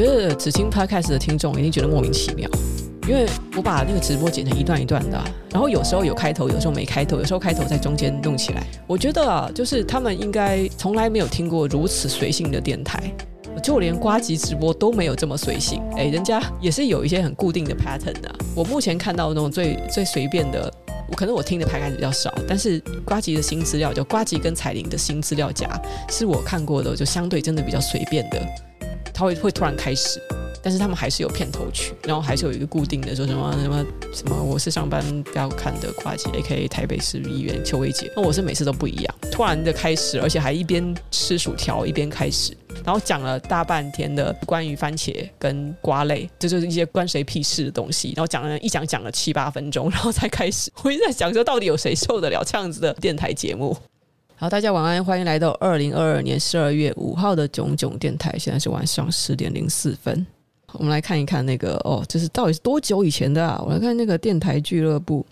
觉得只听 Podcast 的听众一定觉得莫名其妙，因为我把那个直播剪成一段一段的，然后有时候有开头，有时候没开头，有时候开头在中间弄起来。我觉得啊，就是他们应该从来没有听过如此随性的电台，就连瓜吉直播都没有这么随性。哎，人家也是有一些很固定的 pattern 的。我目前看到那种最最随便的，我可能我听的排感比较少，但是瓜吉的新资料，就瓜吉跟彩铃的新资料夹，是我看过的，就相对真的比较随便的。他会会突然开始，但是他们还是有片头曲，然后还是有一个固定的说什么什么什么，我是上班不要看的呱吉，A.K.A. 台北市议员邱薇姐。那我是每次都不一样，突然的开始，而且还一边吃薯条一边开始，然后讲了大半天的关于番茄跟瓜类，这就，就是一些关谁屁事的东西，然后讲了一讲讲了七八分钟，然后才开始。我一直在想说，到底有谁受得了这样子的电台节目？好，大家晚安，欢迎来到二零二二年十二月五号的囧囧电台。现在是晚上十点零四分，我们来看一看那个哦，这是到底是多久以前的啊？我来看那个电台俱乐部，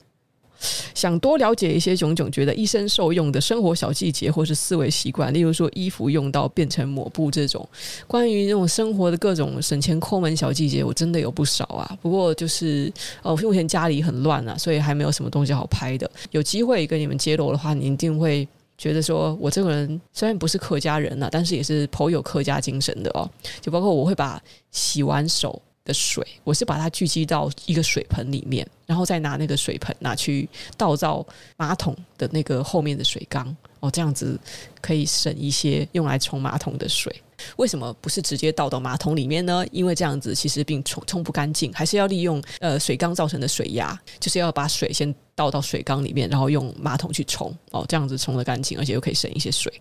想多了解一些囧囧觉得一生受用的生活小细节或是思维习惯，例如说衣服用到变成抹布这种，关于这种生活的各种省钱抠门小细节，我真的有不少啊。不过就是哦，目前家里很乱啊，所以还没有什么东西好拍的。有机会跟你们揭露的话，你一定会。觉得说，我这个人虽然不是客家人呐，但是也是颇有客家精神的哦。就包括我会把洗完手的水，我是把它聚集到一个水盆里面，然后再拿那个水盆拿去倒到马桶的那个后面的水缸哦，这样子可以省一些用来冲马桶的水。为什么不是直接倒到马桶里面呢？因为这样子其实并冲冲不干净，还是要利用呃水缸造成的水压，就是要把水先倒到水缸里面，然后用马桶去冲哦，这样子冲得干净，而且又可以省一些水。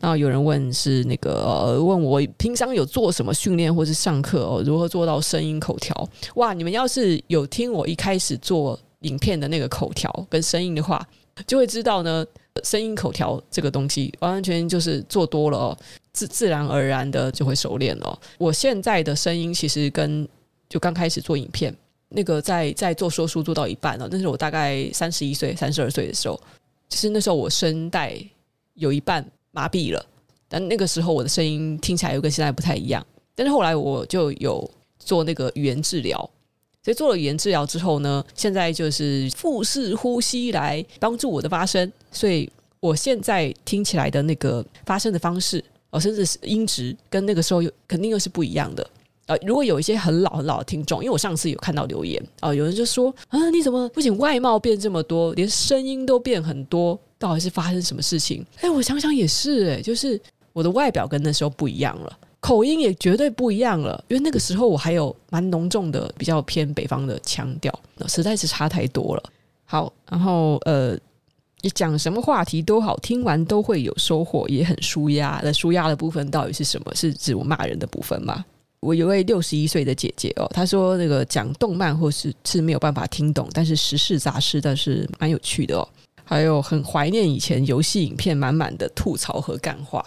那有人问是那个、问我平常有做什么训练或是上课哦，如何做到声音口条？哇，你们要是有听我一开始做影片的那个口条跟声音的话，就会知道呢，声音口条这个东西完完全全就是做多了哦。自自然而然的就会熟练了。我现在的声音其实跟就刚开始做影片那个在在做说书做到一半了，那是我大概三十一岁、三十二岁的时候，其实那时候我声带有一半麻痹了，但那个时候我的声音听起来又跟现在不太一样。但是后来我就有做那个语言治疗，所以做了语言治疗之后呢，现在就是腹式呼吸来帮助我的发声，所以我现在听起来的那个发声的方式。哦，甚至是音质跟那个时候又肯定又是不一样的。呃，如果有一些很老很老的听众，因为我上次有看到留言啊、有人就说啊，你怎么不仅外貌变这么多，连声音都变很多？到底是发生什么事情？哎，我想想也是，哎，就是我的外表跟那时候不一样了，口音也绝对不一样了，因为那个时候我还有蛮浓重的比较偏北方的腔调，那实在是差太多了。好，然后呃。你讲什么话题都好，听完都会有收获，也很舒压。那舒压的部分到底是什么？是指我骂人的部分吗？我有位六十一岁的姐姐哦，她说那个讲动漫或是是没有办法听懂，但是时事杂事倒是蛮有趣的哦。还有很怀念以前游戏影片满满的吐槽和干话。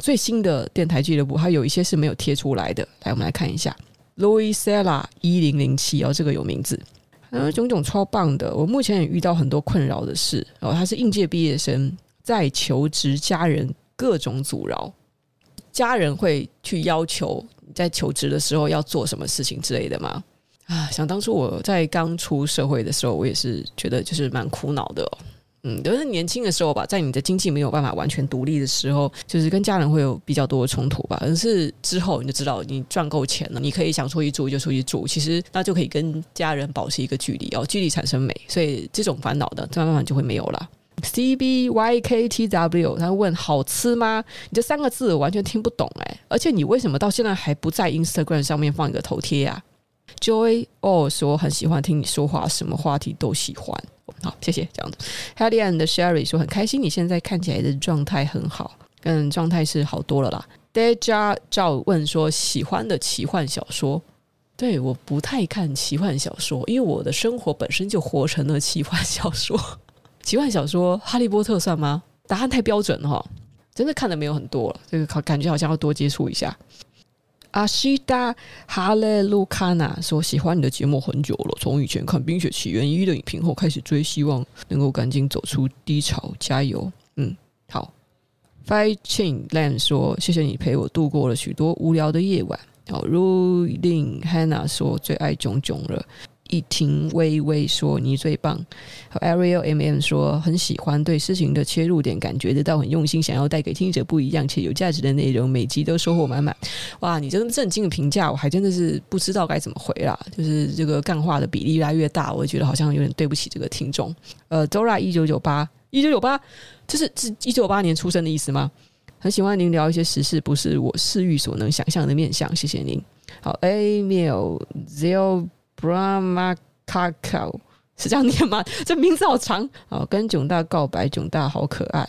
最新的电台俱乐部还有一些是没有贴出来的，来我们来看一下。Louisella 一零零七哦，这个有名字。嗯，囧囧超棒的。我目前也遇到很多困扰的事。哦，他是应届毕业生，在求职，家人各种阻挠，家人会去要求你在求职的时候要做什么事情之类的吗？啊，想当初我在刚出社会的时候，我也是觉得就是蛮苦恼的哦。嗯，都是年轻的时候吧，在你的经济没有办法完全独立的时候，就是跟家人会有比较多的冲突吧。可是之后你就知道，你赚够钱了，你可以想出去住就出去住，其实那就可以跟家人保持一个距离哦，距离产生美，所以这种烦恼的慢慢就会没有了。C B Y K T W，他问好吃吗？你这三个字完全听不懂哎，而且你为什么到现在还不在 Instagram 上面放一个头贴啊？Joy 哦，说很喜欢听你说话，什么话题都喜欢。好，谢谢这样子。Hellion 的 Sherry 说很开心，你现在看起来的状态很好，跟状态是好多了啦。Deja 照问说喜欢的奇幻小说，对，我不太看奇幻小说，因为我的生活本身就活成了奇幻小说。奇幻小说，哈利波特算吗？答案太标准了哈，真的看的没有很多了，这个感觉好像要多接触一下。阿西达哈勒卢卡纳说：“喜欢你的节目很久了，从以前看《冰雪奇缘一》的影评后开始追，希望能够赶紧走出低潮，加油！”嗯，好。Fighting Land 说：“谢谢你陪我度过了许多无聊的夜晚，哦，Ruling Hannah 说最爱炯炯了。一听微微说你最棒，和 Ariel M M 说很喜欢对事情的切入点，感觉得到很用心，想要带给听者不一样且有价值的内容，每集都收获满满。哇，你这么震惊的评价，我还真的是不知道该怎么回啦。就是这个干话的比例越来越大，我觉得好像有点对不起这个听众。呃，Dora 一九九八一九九八，这是是一九九八年出生的意思吗？很喜欢您聊一些时事，不是我视域所能想象的面向，谢谢您。好，Email Zio。Brahmakakao 是这样念吗？这名字好长哦！跟囧大告白，囧大好可爱。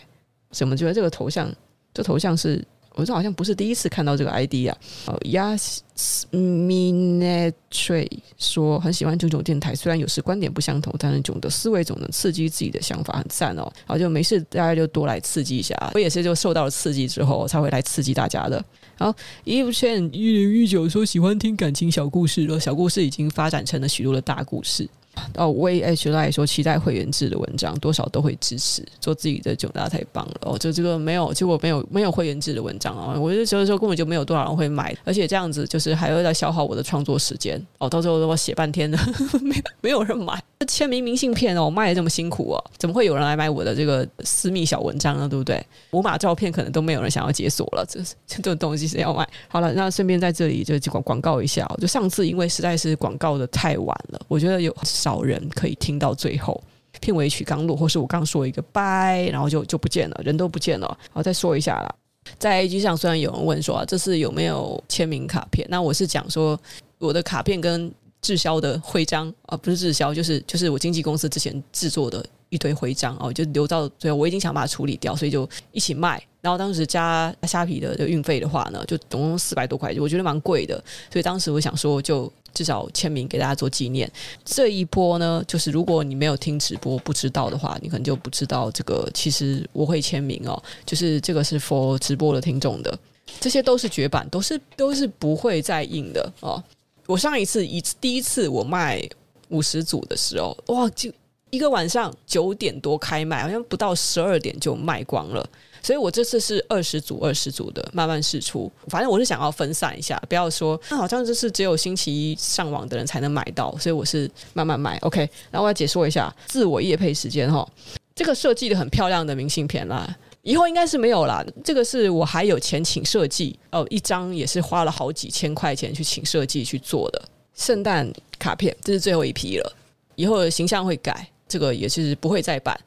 怎么觉得这个头像？这头像是我这好像不是第一次看到这个 ID 啊。哦，Yasminatre 说很喜欢囧囧电台，虽然有时观点不相同，但是囧的思维总能刺激自己的想法，很赞哦。然后就没事，大家就多来刺激一下。我也是就受到了刺激之后才会来刺激大家的。好，Eve Chen 一零一九说喜欢听感情小故事了，小故事已经发展成了许多的大故事。哦，Way H 来说期待会员制的文章，多少都会支持。做自己的囧大家太棒了哦！就这个没有，结果没有没有会员制的文章啊，我就觉得说根本就没有多少人会买，而且这样子就是还会在消耗我的创作时间哦。到最后我写半天的，没没有人买。签名明信片哦，卖的这么辛苦哦，怎么会有人来买我的这个私密小文章呢？对不对？我把照片可能都没有人想要解锁了，这这种东西是要卖。好了，那顺便在这里就广广告一下哦，就上次因为实在是广告的太晚了，我觉得有老人可以听到最后。片尾曲刚录，或是我刚说一个拜，然后就就不见了，人都不见了。好，再说一下啦，在 A G 上虽然有人问说啊，这次有没有签名卡片？那我是讲说我的卡片跟。滞销的徽章啊，不是滞销，就是就是我经纪公司之前制作的一堆徽章哦，就留到最后，我已经想把它处理掉，所以就一起卖。然后当时加虾皮的运费的话呢，就总共四百多块，我觉得蛮贵的。所以当时我想说，就至少签名给大家做纪念。这一波呢，就是如果你没有听直播不知道的话，你可能就不知道这个。其实我会签名哦，就是这个是 for 直播的听众的，这些都是绝版，都是都是不会再印的哦。我上一次一第一次我卖五十组的时候，哇，就一个晚上九点多开卖，好像不到十二点就卖光了。所以我这次是二十组二十组的慢慢试出，反正我是想要分散一下，不要说那好像就是只有星期一上网的人才能买到，所以我是慢慢买。OK，然后我要解说一下自我业配时间哈，这个设计的很漂亮的明信片啦。以后应该是没有啦。这个是我还有钱请设计哦，一张也是花了好几千块钱去请设计去做的圣诞卡片，这是最后一批了。以后的形象会改，这个也是不会再版。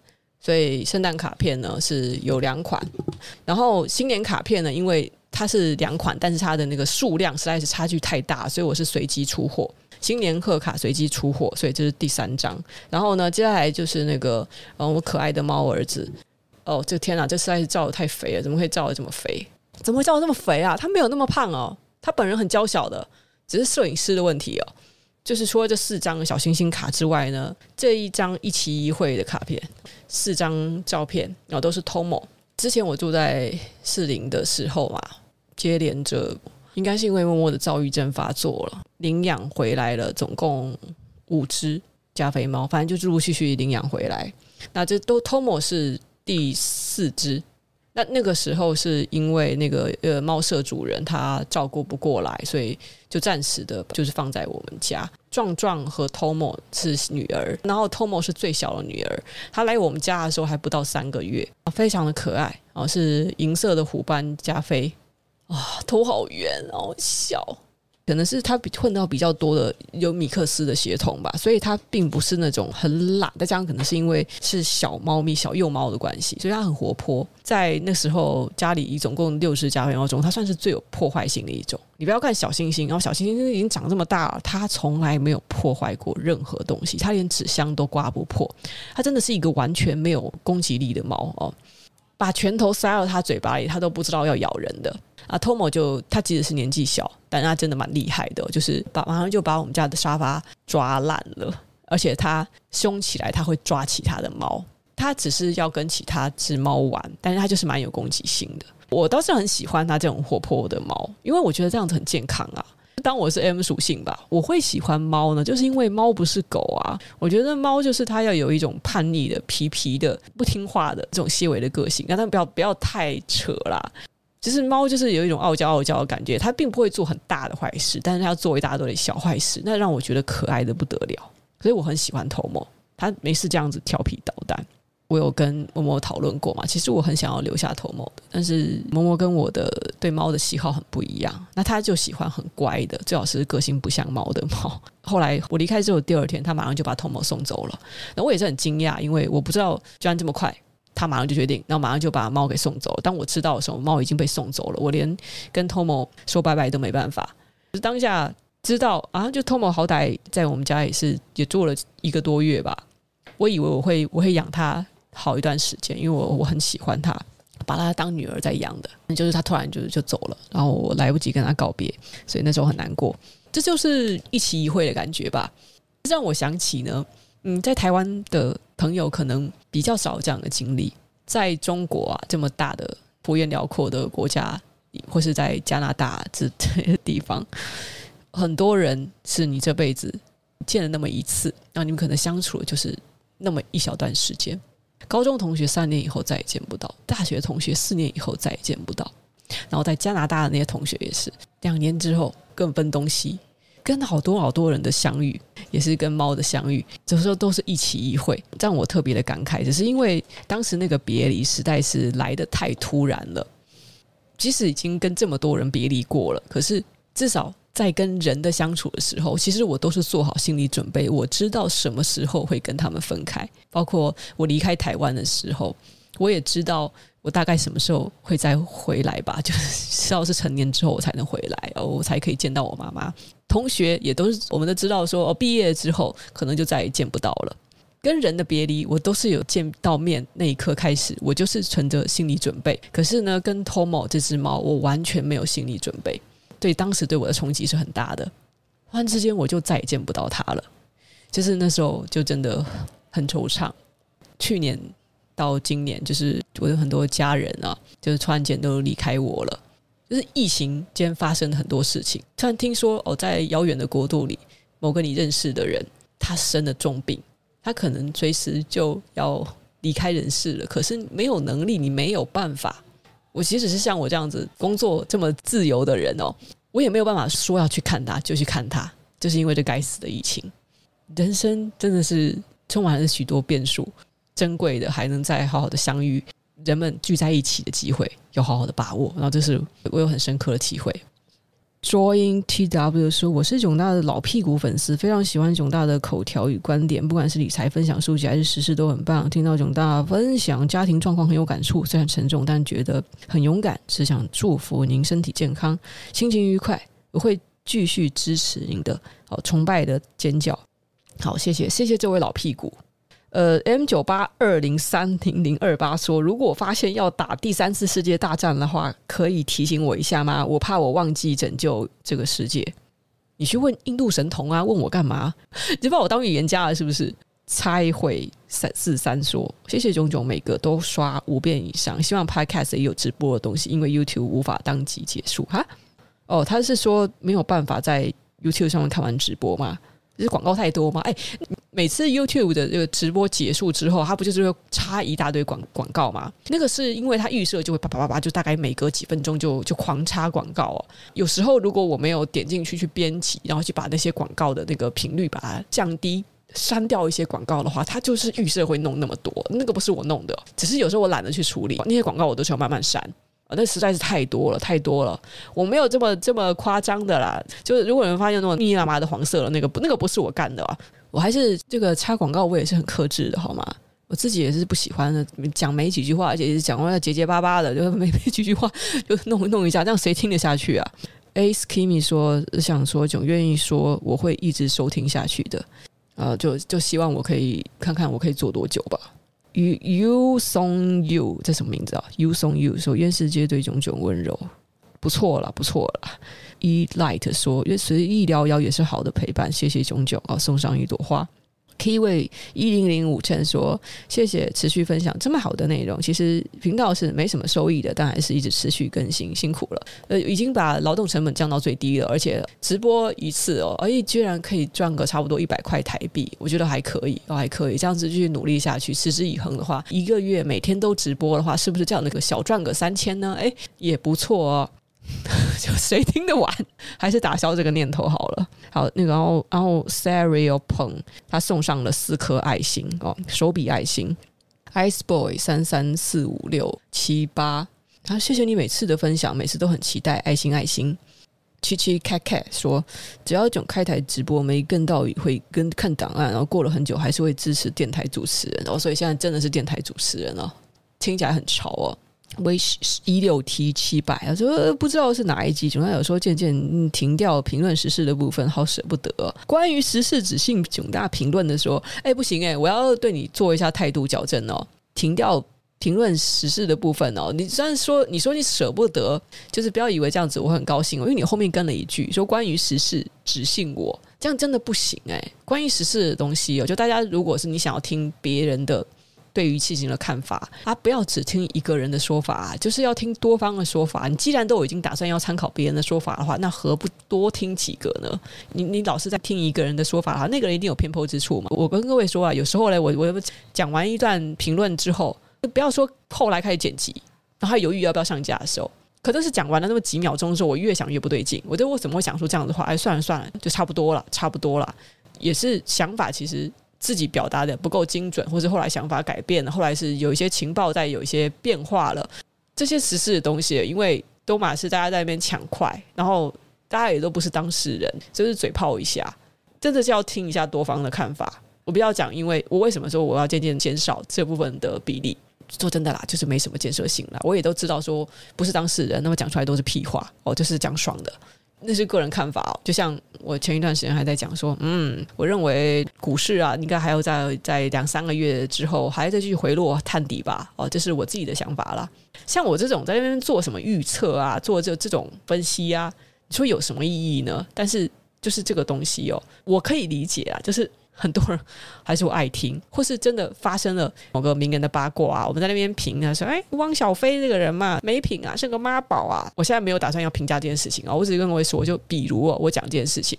所以圣诞卡片呢是有两款，然后新年卡片呢，因为它是两款，但是它的那个数量实在是差距太大，所以我是随机出货。新年贺卡随机出货，所以这是第三张。然后呢，接下来就是那个嗯，我可爱的猫儿子。哦，这天哪，这实在是照得太肥了，怎么会照得这么肥？怎么会照得这么肥啊？他没有那么胖哦，他本人很娇小的，只是摄影师的问题哦。就是除了这四张小星星卡之外呢，这一张一期一会的卡片，四张照片，然后都是 Tomo。之前我住在士林的时候嘛，接连着应该是因为默默的躁郁症发作了，领养回来了，总共五只加菲猫，反正就陆陆续续领养回来。那这都 Tomo 是。第四只，那那个时候是因为那个呃猫舍主人他照顾不过来，所以就暂时的，就是放在我们家。壮壮和 Tomo 是女儿，然后 Tomo 是最小的女儿。她来我们家的时候还不到三个月，非常的可爱哦，是银色的虎斑加菲，啊，头好圆，哦小。可能是他比混到比较多的有米克斯的血统吧，所以他并不是那种很懒。再加上可能是因为是小猫咪、小幼猫的关系，所以它很活泼。在那时候家里一总共六只加菲猫中，它算是最有破坏性的一种。你不要看小星星，然后小星星已经长这么大了，它从来没有破坏过任何东西，它连纸箱都刮不破。它真的是一个完全没有攻击力的猫哦，把拳头塞到它嘴巴里，它都不知道要咬人的。啊，Tomo 就他其实是年纪小，但他真的蛮厉害的，就是把马上就把我们家的沙发抓烂了，而且他凶起来他会抓其他的猫，他只是要跟其他只猫玩，但是他就是蛮有攻击性的。我倒是很喜欢他这种活泼的猫，因为我觉得这样子很健康啊。当我是 M 属性吧，我会喜欢猫呢，就是因为猫不是狗啊。我觉得猫就是它要有一种叛逆的、皮皮的、不听话的这种细微的个性，但它不要不要太扯啦。其实猫就是有一种傲娇傲娇的感觉，它并不会做很大的坏事，但是它要做一大堆的小坏事，那让我觉得可爱的不得了。所以我很喜欢头猫。它没事这样子调皮捣蛋。我有跟嬷嬷讨论过嘛，其实我很想要留下头猫的，但是嬷嬷跟我的对猫的喜好很不一样，那他就喜欢很乖的，最好是个性不像猫的猫。后来我离开之后，第二天他马上就把头猫送走了，那我也是很惊讶，因为我不知道居然这么快。他马上就决定，然后马上就把猫给送走了。当我知道的时候，猫已经被送走了，我连跟 Tomo 说拜拜都没办法。就是当下知道啊，就 Tomo 好歹在我们家也是也做了一个多月吧。我以为我会我会养它好一段时间，因为我我很喜欢它，把它当女儿在养的。就是它突然就就走了，然后我来不及跟它告别，所以那时候很难过。这就是一期一会的感觉吧，让我想起呢。嗯，在台湾的朋友可能比较少这样的经历。在中国啊，这么大的幅员辽阔的国家，或是在加拿大这些地方，很多人是你这辈子见了那么一次，然后你们可能相处的就是那么一小段时间。高中同学三年以后再也见不到，大学同学四年以后再也见不到，然后在加拿大的那些同学也是，两年之后各分东西。跟好多好多人的相遇，也是跟猫的相遇，有时候都是一起一会，让我特别的感慨。只是因为当时那个别离实在是来得太突然了，即使已经跟这么多人别离过了，可是至少在跟人的相处的时候，其实我都是做好心理准备，我知道什么时候会跟他们分开，包括我离开台湾的时候，我也知道。我大概什么时候会再回来吧？就是知道是成年之后我才能回来，哦，我才可以见到我妈妈。同学也都是，我们都知道说，哦，毕业之后可能就再也见不到了。跟人的别离，我都是有见到面那一刻开始，我就是存着心理准备。可是呢，跟 Tomo 这只猫，我完全没有心理准备。对，当时对我的冲击是很大的。突然之间，我就再也见不到它了。就是那时候，就真的很惆怅。去年。到今年，就是我有很多家人啊，就是突然间都离开我了。就是疫情间发生了很多事情，突然听说哦，在遥远的国度里，某个你认识的人，他生了重病，他可能随时就要离开人世了。可是没有能力，你没有办法。我即使是像我这样子工作这么自由的人哦，我也没有办法说要去看他就去看他，就是因为这该死的疫情。人生真的是充满了许多变数。珍贵的还能再好好的相遇，人们聚在一起的机会要好好的把握。然后这是我有很深刻的体会。Join TW 说：“我是囧大的老屁股粉丝，非常喜欢囧大的口条与观点，不管是理财分享、书籍还是时事都很棒。听到囧大分享家庭状况很有感触，虽然沉重，但觉得很勇敢。只想祝福您身体健康，心情愉快。我会继续支持您的。好，崇拜的尖叫。好，谢谢，谢谢这位老屁股。”呃，M 九八二零三零零二八说，如果发现要打第三次世界大战的话，可以提醒我一下吗？我怕我忘记拯救这个世界。你去问印度神童啊，问我干嘛？你把我当预言家了是不是？猜会三四三说，谢谢炯炯，每个都刷五遍以上，希望 Podcast 也有直播的东西，因为 YouTube 无法当即结束哈。哦，他是说没有办法在 YouTube 上面看完直播吗？是广告太多吗？哎，每次 YouTube 的这个直播结束之后，它不就是会插一大堆广广告吗？那个是因为它预设就会啪啪啪啪，就大概每隔几分钟就就狂插广告。有时候如果我没有点进去去编辑，然后去把那些广告的那个频率把它降低，删掉一些广告的话，它就是预设会弄那么多。那个不是我弄的，只是有时候我懒得去处理那些广告，我都需要慢慢删。那实在是太多了，太多了，我没有这么这么夸张的啦。就是如果有人发现那种密密麻麻的黄色了，那个不，那个不是我干的啊。我还是这个插广告，我也是很克制的，好吗？我自己也是不喜欢的，讲没几句话，而且是讲话要结结巴巴的，就没没几句话就弄弄一下，这样谁听得下去啊？Ace Kimi 说想说，总愿意说我会一直收听下去的，呃，就就希望我可以看看我可以做多久吧。You You Song You 这什么名字啊？You Song You 说愿世界对炯炯温柔，不错了，不错了。E Light 说，随意聊聊也是好的陪伴，谢谢炯炯啊，送上一朵花。Key 位一零零五称说：“谢谢持续分享这么好的内容。其实频道是没什么收益的，但还是一直持续更新，辛苦了。呃，已经把劳动成本降到最低了，而且直播一次哦，而且居然可以赚个差不多一百块台币，我觉得还可以，哦还可以。这样子继续努力下去，持之以恒的话，一个月每天都直播的话，是不是这样的个小赚个三千呢？诶，也不错哦。” 就谁听得完，还是打消这个念头好了。好，那个然后然后 Sario Peng 他送上了四颗爱心哦，手笔爱心。Ice Boy 三三四五六七八，他谢谢你每次的分享，每次都很期待爱心爱心。七七 Cat Cat 说，只要总开台直播没跟到，会跟看档案，然后过了很久还是会支持电台主持人哦，所以现在真的是电台主持人了，听起来很潮哦。为一六 T 七百啊，说不知道是哪一集，总大有时候渐渐停掉评论时事的部分，好舍不得。关于时事只信囧大评论的说，哎，不行哎，我要对你做一下态度矫正哦，停掉评论时事的部分哦。你虽然说你说你舍不得，就是不要以为这样子我很高兴哦，因为你后面跟了一句说关于时事只信我，这样真的不行哎。关于时事的东西哦，就大家如果是你想要听别人的。对于事情的看法啊，不要只听一个人的说法，就是要听多方的说法。你既然都已经打算要参考别人的说法的话，那何不多听几个呢？你你老是在听一个人的说法的话，那个人一定有偏颇之处嘛。我跟各位说啊，有时候呢，我我讲完一段评论之后，不要说后来开始剪辑，然后犹豫要不要上架的时候，可都是讲完了那么几秒钟的时候，我越想越不对劲。我觉得我怎么会讲出这样的话？哎，算了算了，就差不多了，差不多了，也是想法其实。自己表达的不够精准，或者后来想法改变了，后来是有一些情报在有一些变化了，这些实事的东西，因为都马是大家在那边抢快，然后大家也都不是当事人，就是嘴炮一下，真的是要听一下多方的看法。我不要讲，因为我为什么说我要渐渐减少这部分的比例？说真的啦，就是没什么建设性啦。我也都知道说不是当事人，那么讲出来都是屁话哦，就是讲爽的。那是个人看法哦，就像我前一段时间还在讲说，嗯，我认为股市啊，应该还要在在两三个月之后，还要再继续回落探底吧。哦，这是我自己的想法啦。像我这种在那边做什么预测啊，做这这种分析啊，你说有什么意义呢？但是就是这个东西哦，我可以理解啊，就是。很多人还是我爱听，或是真的发生了某个名人的八卦啊，我们在那边评啊，说哎，汪小菲这个人嘛，没品啊，是个妈宝啊。我现在没有打算要评价这件事情啊，我只是跟各位说，就比如哦，我讲这件事情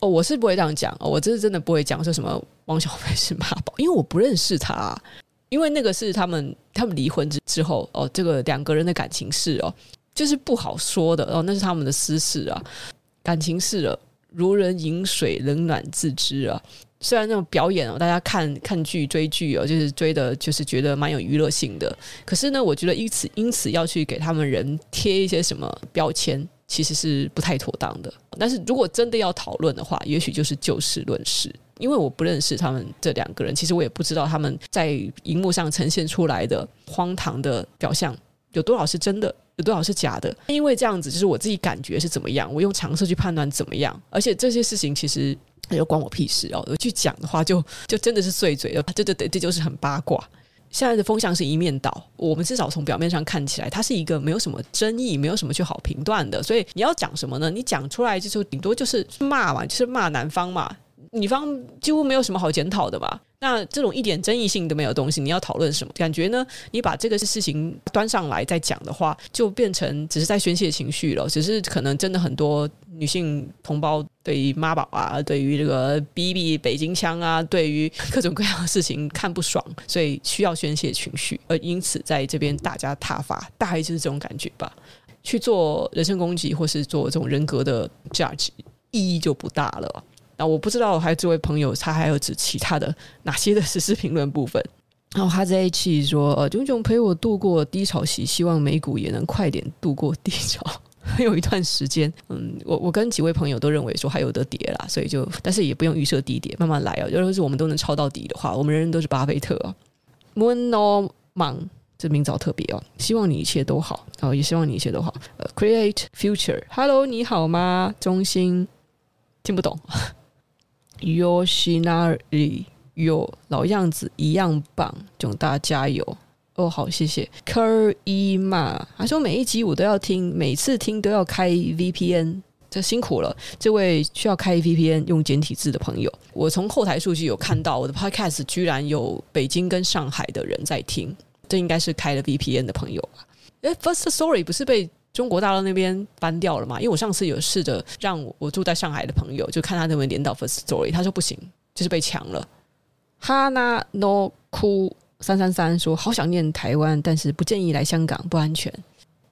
哦，我是不会这样讲哦，我这是真的不会讲说什么汪小菲是妈宝，因为我不认识他啊，因为那个是他们他们离婚之之后哦，这个两个人的感情事哦，就是不好说的哦，那是他们的私事啊，感情事了，如人饮水，冷暖自知啊。虽然那种表演哦，大家看看剧追剧哦，就是追的，就是觉得蛮有娱乐性的。可是呢，我觉得因此因此要去给他们人贴一些什么标签，其实是不太妥当的。但是如果真的要讨论的话，也许就是就事论事，因为我不认识他们这两个人，其实我也不知道他们在荧幕上呈现出来的荒唐的表象有多少是真的，有多少是假的。因为这样子，就是我自己感觉是怎么样，我用常识去判断怎么样，而且这些事情其实。那就关我屁事哦！我去讲的话就，就真的是碎嘴了。对对对，这就是很八卦。现在的风向是一面倒，我们至少从表面上看起来，它是一个没有什么争议、没有什么去好评断的。所以你要讲什么呢？你讲出来就是顶多就是骂嘛，就是骂男方嘛，女方几乎没有什么好检讨的吧。那这种一点争议性都没有东西，你要讨论什么？感觉呢？你把这个事情端上来再讲的话，就变成只是在宣泄情绪了。只是可能真的很多女性同胞对于妈宝啊，对于这个 BB 北京腔啊，对于各种各样的事情看不爽，所以需要宣泄情绪，而因此在这边大家挞伐，大概就是这种感觉吧。去做人身攻击或是做这种人格的价值意义就不大了。那我不知道，还有这位朋友，他还有指其他的哪些的实时评论部分？然后他在一起说：“呃，炯炯陪我度过低潮期，希望美股也能快点度过低潮。”还有一段时间，嗯，我我跟几位朋友都认为说还有得跌啦，所以就但是也不用预设低点，慢慢来啊。如果是我们都能抄到底的话，我们人人都是巴菲特啊。Moono Mang 这名字好特别哦，希望你一切都好，然后也希望你一切都好。呃，Create Future，Hello，你好吗？中心听不懂。Yoshinari Yo 老样子一样棒，囧大家加油哦！好，谢谢。Kerima 他说每一集我都要听，每次听都要开 VPN 这辛苦了，这位需要开 VPN 用简体字的朋友。我从后台数据有看到，我的 Podcast 居然有北京跟上海的人在听，这应该是开了 VPN 的朋友吧？诶，First Story 不是被中国大陆那边搬掉了嘛？因为我上次有试着让我住在上海的朋友，就看他能不能连到 First Story，他说不行，就是被抢了。Hana no Ku 三三三说：“好想念台湾，但是不建议来香港，不安全。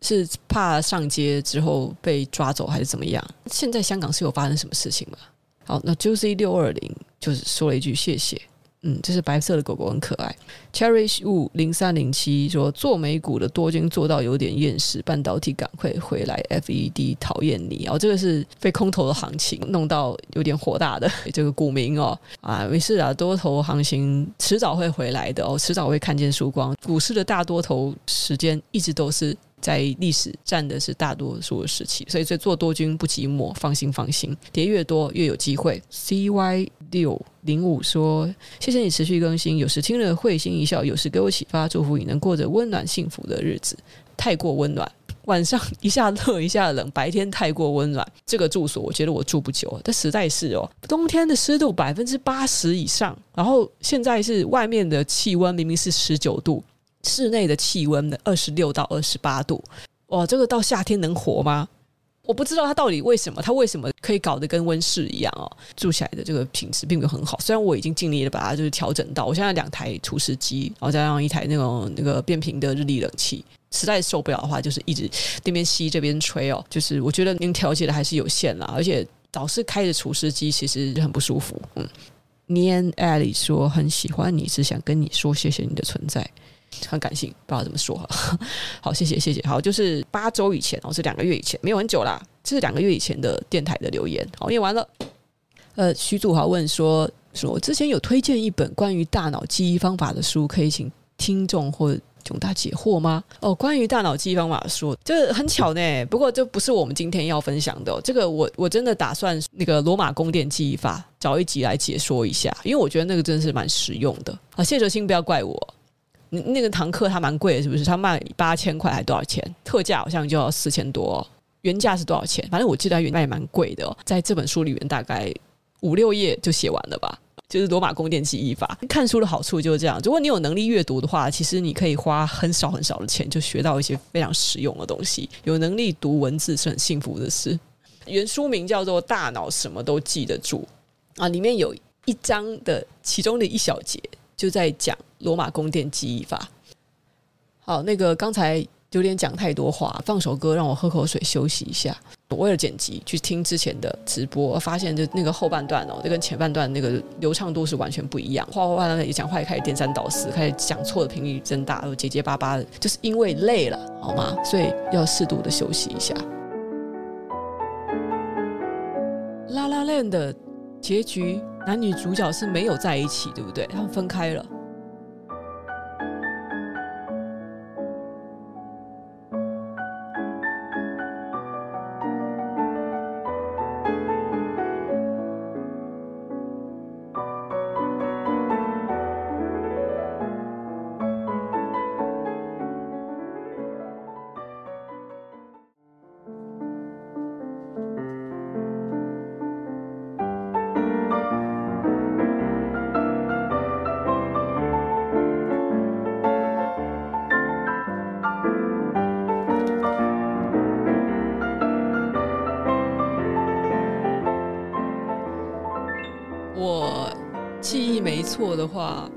是怕上街之后被抓走，还是怎么样？现在香港是有发生什么事情吗？”好，那 Juicy 六二零就是说了一句谢谢。嗯，这是白色的狗狗，很可爱。Cherish Wu 零三零七说，做美股的多军做到有点厌世，半导体赶快回来。FED 讨厌你哦，这个是被空头的行情弄到有点火大的这个股民哦啊，没事啊，多头行情迟早会回来的哦，迟早会看见曙光。股市的大多头时间一直都是。在历史占的是大多数的时期，所以这做多军不寂寞，放心放心，跌越多越有机会。CY 六零五说：“谢谢你持续更新，有时听了会心一笑，有时给我启发，祝福你能过着温暖幸福的日子。太过温暖，晚上一下热一下冷，白天太过温暖，这个住所我觉得我住不久。但实在是哦，冬天的湿度百分之八十以上，然后现在是外面的气温明明是十九度。”室内的气温的二十六到二十八度，哇，这个到夏天能活吗？我不知道它到底为什么，它为什么可以搞得跟温室一样哦？住起来的这个品质并没有很好。虽然我已经尽力的把它就是调整到，我现在两台除湿机，然后加上一台那种那个变频的日立冷气，实在受不了的话，就是一直这边吸这边吹哦。就是我觉得您调节的还是有限啦，而且老是开着除湿机，其实很不舒服。嗯，，Nian Ali 说很喜欢你，只想跟你说谢谢你的存在。很感性，不知道怎么说。好，谢谢谢谢。好，就是八周以前哦，是两个月以前，没有很久啦。这是两个月以前的电台的留言。好，念完了。呃，徐祖豪问说：说我之前有推荐一本关于大脑记忆方法的书，可以请听众或囧大解惑吗？哦，关于大脑记忆方法的书，这很巧呢。不过这不是我们今天要分享的。这个我我真的打算那个罗马宫殿记忆法找一集来解说一下，因为我觉得那个真的是蛮实用的。啊，谢哲青不要怪我。那个堂课它蛮贵的，是不是？它卖八千块还多少钱？特价好像就要四千多，原价是多少钱？反正我记得原价也蛮贵的。在这本书里面，大概五六页就写完了吧。就是罗马宫殿记忆法。看书的好处就是这样，如果你有能力阅读的话，其实你可以花很少很少的钱就学到一些非常实用的东西。有能力读文字是很幸福的事。原书名叫做《大脑什么都记得住》啊，里面有一章的其中的一小节。就在讲罗马宫殿记忆法。好，那个刚才有点讲太多话，放首歌让我喝口水休息一下。我为了剪辑去听之前的直播，发现就那个后半段哦，就跟前半段那个流畅度是完全不一样。话话那里讲话也开始颠三倒四，开始讲错的频率增大，又结结巴巴的，就是因为累了，好吗？所以要适度的休息一下。La La Land 的结局。男女主角是没有在一起，对不对？他们分开了。错的话，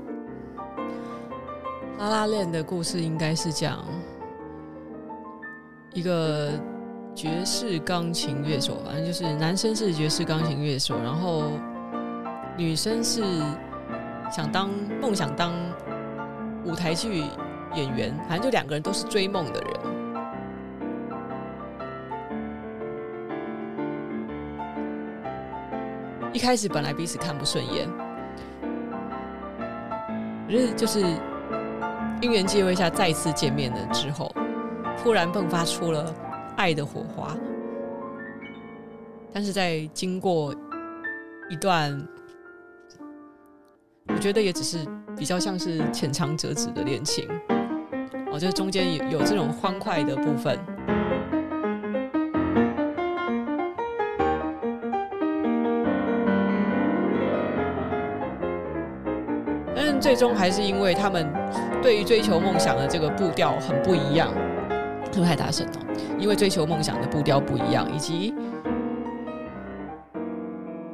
拉拉链的故事应该是讲一个爵士钢琴乐手，反正就是男生是爵士钢琴乐手，然后女生是想当梦想当舞台剧演员，反正就两个人都是追梦的人。一开始本来彼此看不顺眼。可是，就是因缘际会下再次见面了之后，突然迸发出了爱的火花。但是在经过一段，我觉得也只是比较像是浅尝辄止的恋情。哦，就是中间有有这种欢快的部分。最终还是因为他们对于追求梦想的这个步调很不一样，是不是太大声了？因为追求梦想的步调不一样，以及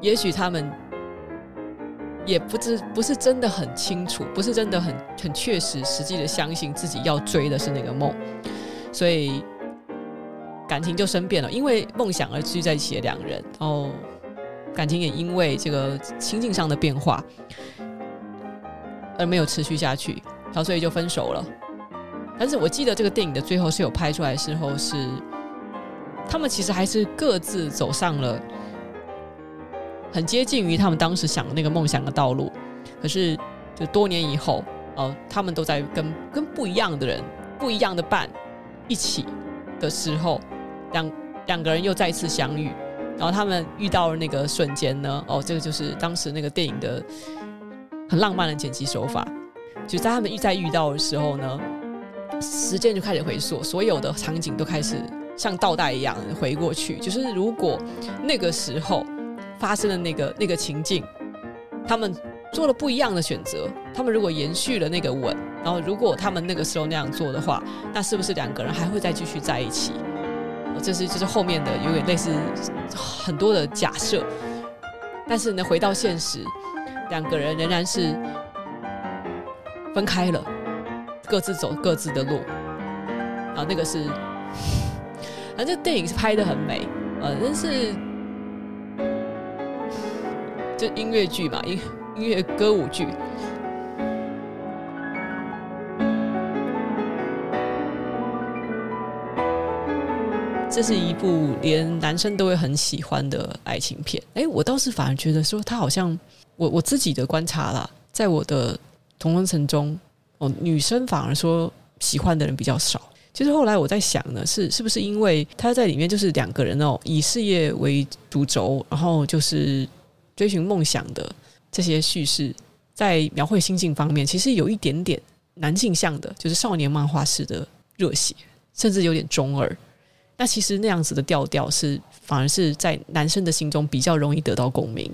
也许他们也不知不是真的很清楚，不是真的很很确实实际的相信自己要追的是那个梦，所以感情就生变了。因为梦想而聚在一起的两人，然后感情也因为这个心境上的变化。而没有持续下去，然后所以就分手了。但是我记得这个电影的最后是有拍出来的时候，是他们其实还是各自走上了很接近于他们当时想的那个梦想的道路。可是就多年以后，哦，他们都在跟跟不一样的人、不一样的伴一起的时候，两两个人又再次相遇。然后他们遇到了那个瞬间呢，哦，这个就是当时那个电影的。很浪漫的剪辑手法，就在他们一再遇到的时候呢，时间就开始回溯，所有的场景都开始像倒带一样回过去。就是如果那个时候发生的那个那个情境，他们做了不一样的选择，他们如果延续了那个吻，然后如果他们那个时候那样做的话，那是不是两个人还会再继续在一起？这是就是后面的有点类似很多的假设，但是呢，回到现实。两个人仍然是分开了，各自走各自的路。啊那个是，反正电影是拍的很美，呃，但是就音乐剧嘛，音音乐歌舞剧。这是一部连男生都会很喜欢的爱情片。哎，我倒是反而觉得说，他好像。我我自己的观察啦，在我的同温层中，哦，女生反而说喜欢的人比较少。其实后来我在想呢，是是不是因为他在里面就是两个人哦，以事业为主轴，然后就是追寻梦想的这些叙事，在描绘心境方面，其实有一点点男性向的，就是少年漫画式的热血，甚至有点中二。那其实那样子的调调是反而是在男生的心中比较容易得到共鸣。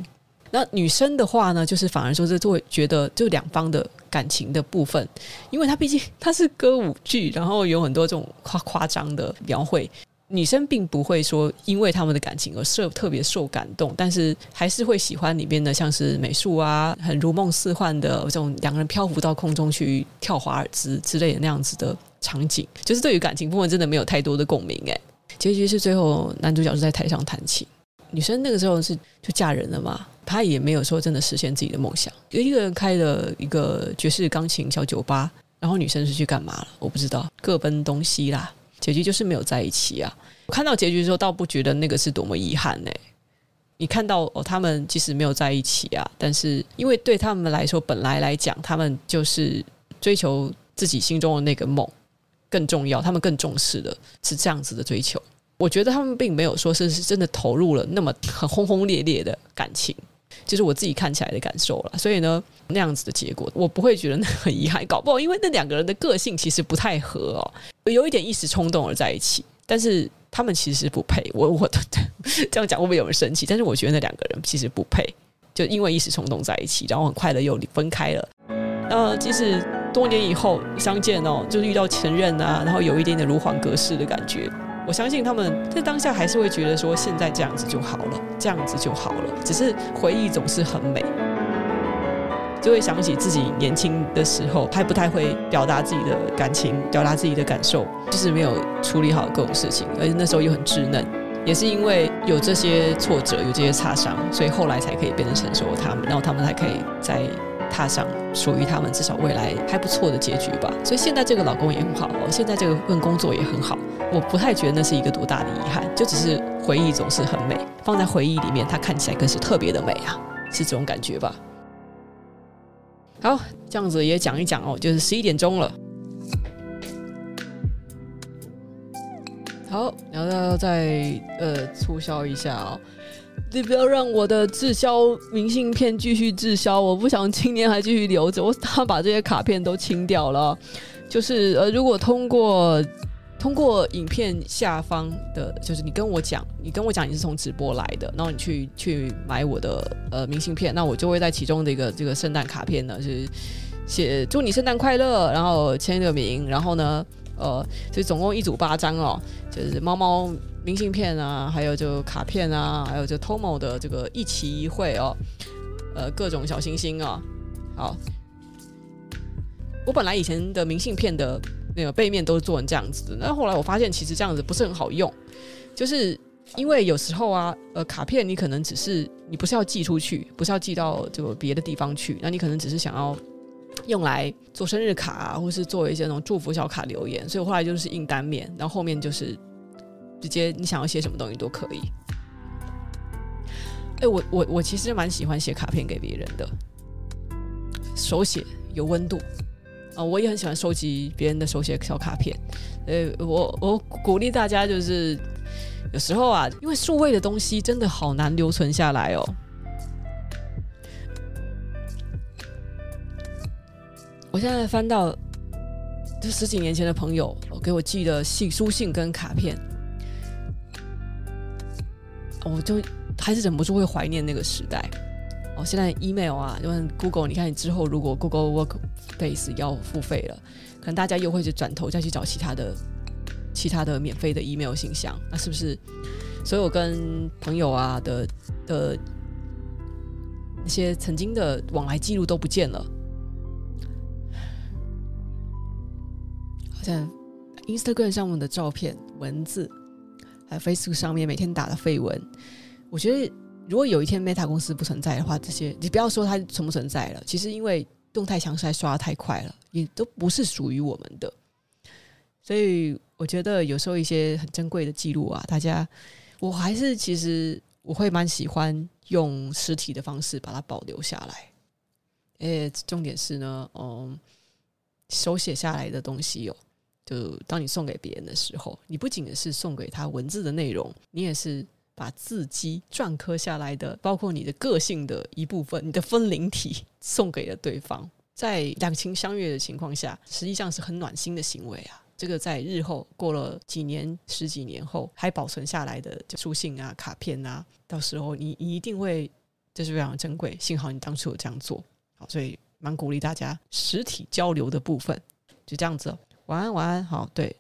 那女生的话呢，就是反而说，这就会觉得就两方的感情的部分，因为它毕竟它是歌舞剧，然后有很多这种夸夸张的描绘，女生并不会说因为他们的感情而受特别受感动，但是还是会喜欢里边的像是美术啊，很如梦似幻的这种两个人漂浮到空中去跳华尔兹之类的那样子的场景，就是对于感情部分真的没有太多的共鸣诶。结局是最后男主角是在台上弹琴，女生那个时候是就嫁人了嘛。他也没有说真的实现自己的梦想，有一个人开了一个爵士钢琴小酒吧，然后女生是去干嘛了？我不知道，各奔东西啦。结局就是没有在一起啊。看到结局的时候，倒不觉得那个是多么遗憾呢、你看到哦，他们即使没有在一起啊，但是因为对他们来说，本来来讲，他们就是追求自己心中的那个梦更重要，他们更重视的是这样子的追求。我觉得他们并没有说是是真的投入了那么很轰轰烈烈的感情。就是我自己看起来的感受了，所以呢，那样子的结果，我不会觉得那很遗憾。搞不好，因为那两个人的个性其实不太合哦，有一点一时冲动而在一起，但是他们其实不配。我我的 这样讲会不会有人生气？但是我觉得那两个人其实不配，就因为一时冲动在一起，然后很快的又分开了。呃，即使多年以后相见哦，就是遇到前任啊，然后有一点点如恍隔世的感觉。我相信他们在当下还是会觉得说，现在这样子就好了，这样子就好了。只是回忆总是很美，就会想起自己年轻的时候还不太会表达自己的感情，表达自己的感受，就是没有处理好各种事情，而且那时候又很稚嫩。也是因为有这些挫折，有这些擦伤，所以后来才可以变成成熟他们，然后他们才可以在。踏上属于他们至少未来还不错的结局吧。所以现在这个老公也很好，现在这个份工作也很好。我不太觉得那是一个多大的遗憾，就只是回忆总是很美，放在回忆里面，它看起来更是特别的美啊，是这种感觉吧。好，这样子也讲一讲哦，就是十一点钟了。好，然后要再呃促销一下哦。你不要让我的滞销明信片继续滞销，我不想今年还继续留着。我他把这些卡片都清掉了。就是呃，如果通过通过影片下方的，就是你跟我讲，你跟我讲你是从直播来的，然后你去去买我的呃明信片，那我就会在其中的一个这个圣诞卡片呢，就是写祝你圣诞快乐，然后签个名，然后呢，呃，就总共一组八张哦，就是猫猫明信片啊，还有就卡片啊，还有就 Tomo 的这个一期一会哦，呃，各种小星星啊、哦，好，我本来以前的明信片的。那个背面都是做成这样子的，那后来我发现其实这样子不是很好用，就是因为有时候啊，呃，卡片你可能只是你不是要寄出去，不是要寄到这个别的地方去，那你可能只是想要用来做生日卡啊，或是做一些那种祝福小卡留言，所以我后来就是印单面，然后后面就是直接你想要写什么东西都可以。哎，我我我其实蛮喜欢写卡片给别人的，手写有温度。啊、我也很喜欢收集别人的手写小卡片。呃，我我鼓励大家，就是有时候啊，因为数位的东西真的好难留存下来哦。我现在翻到这十几年前的朋友给我寄的信、书信跟卡片，我就还是忍不住会怀念那个时代。哦，现在 email 啊，因为 Google，你看你之后如果 Google Workspace 要付费了，可能大家又会去转头再去找其他的、其他的免费的 email 信箱，那是不是所有跟朋友啊的的那些曾经的往来记录都不见了？好像 Instagram 上面的照片、文字，在 Facebook 上面每天打的绯闻，我觉得。如果有一天 Meta 公司不存在的话，这些你不要说它存不存在了，其实因为动态墙实在刷得太快了，也都不是属于我们的。所以我觉得有时候一些很珍贵的记录啊，大家我还是其实我会蛮喜欢用实体的方式把它保留下来。诶，重点是呢，嗯，手写下来的东西哦，就当你送给别人的时候，你不仅是送给他文字的内容，你也是。把字迹篆刻下来的，包括你的个性的一部分，你的分灵体 送给了对方，在两情相悦的情况下，实际上是很暖心的行为啊。这个在日后过了几年、十几年后还保存下来的书信啊、卡片啊，到时候你一定会这是非常珍贵。幸好你当初有这样做，好，所以蛮鼓励大家实体交流的部分，就这样子。晚安，晚安，好，对，